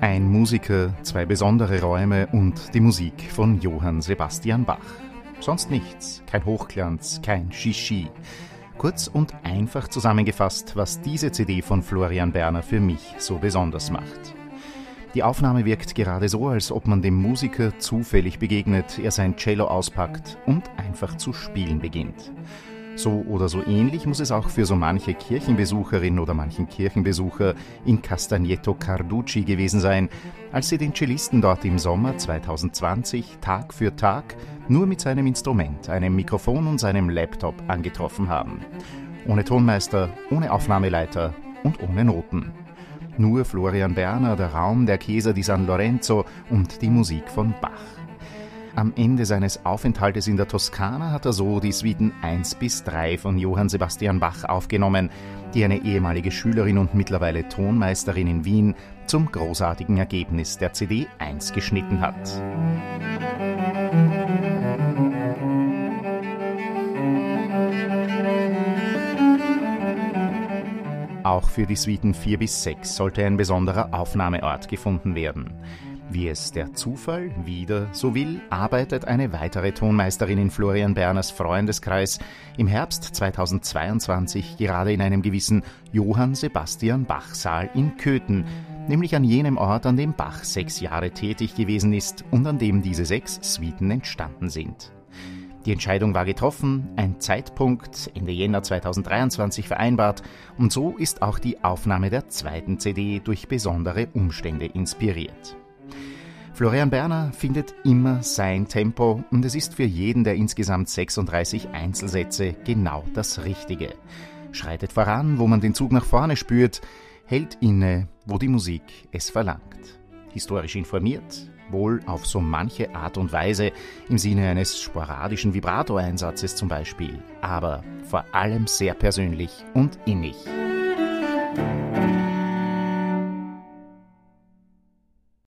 Ein Musiker, zwei besondere Räume und die Musik von Johann Sebastian Bach. Sonst nichts, kein Hochglanz, kein Shishi. Kurz und einfach zusammengefasst, was diese CD von Florian Berner für mich so besonders macht. Die Aufnahme wirkt gerade so, als ob man dem Musiker zufällig begegnet, er sein Cello auspackt und einfach zu spielen beginnt. So oder so ähnlich muss es auch für so manche Kirchenbesucherin oder manchen Kirchenbesucher in Castagneto Carducci gewesen sein, als sie den Cellisten dort im Sommer 2020 Tag für Tag nur mit seinem Instrument, einem Mikrofon und seinem Laptop angetroffen haben. Ohne Tonmeister, ohne Aufnahmeleiter und ohne Noten. Nur Florian Berner, der Raum der Chiesa di San Lorenzo und die Musik von Bach. Am Ende seines Aufenthaltes in der Toskana hat er so die Suiten 1 bis 3 von Johann Sebastian Bach aufgenommen, die eine ehemalige Schülerin und mittlerweile Tonmeisterin in Wien zum großartigen Ergebnis der CD 1 geschnitten hat. Auch für die Suiten 4 bis 6 sollte ein besonderer Aufnahmeort gefunden werden. Wie es der Zufall wieder so will, arbeitet eine weitere Tonmeisterin in Florian Berners Freundeskreis im Herbst 2022 gerade in einem gewissen Johann Sebastian Bach Saal in Köthen, nämlich an jenem Ort, an dem Bach sechs Jahre tätig gewesen ist und an dem diese sechs Suiten entstanden sind. Die Entscheidung war getroffen, ein Zeitpunkt Ende Jänner 2023 vereinbart und so ist auch die Aufnahme der zweiten CD durch besondere Umstände inspiriert. Florian Berner findet immer sein Tempo und es ist für jeden der insgesamt 36 Einzelsätze genau das Richtige. Schreitet voran, wo man den Zug nach vorne spürt, hält inne, wo die Musik es verlangt. Historisch informiert, wohl auf so manche Art und Weise, im Sinne eines sporadischen Vibrato-Einsatzes zum Beispiel, aber vor allem sehr persönlich und innig.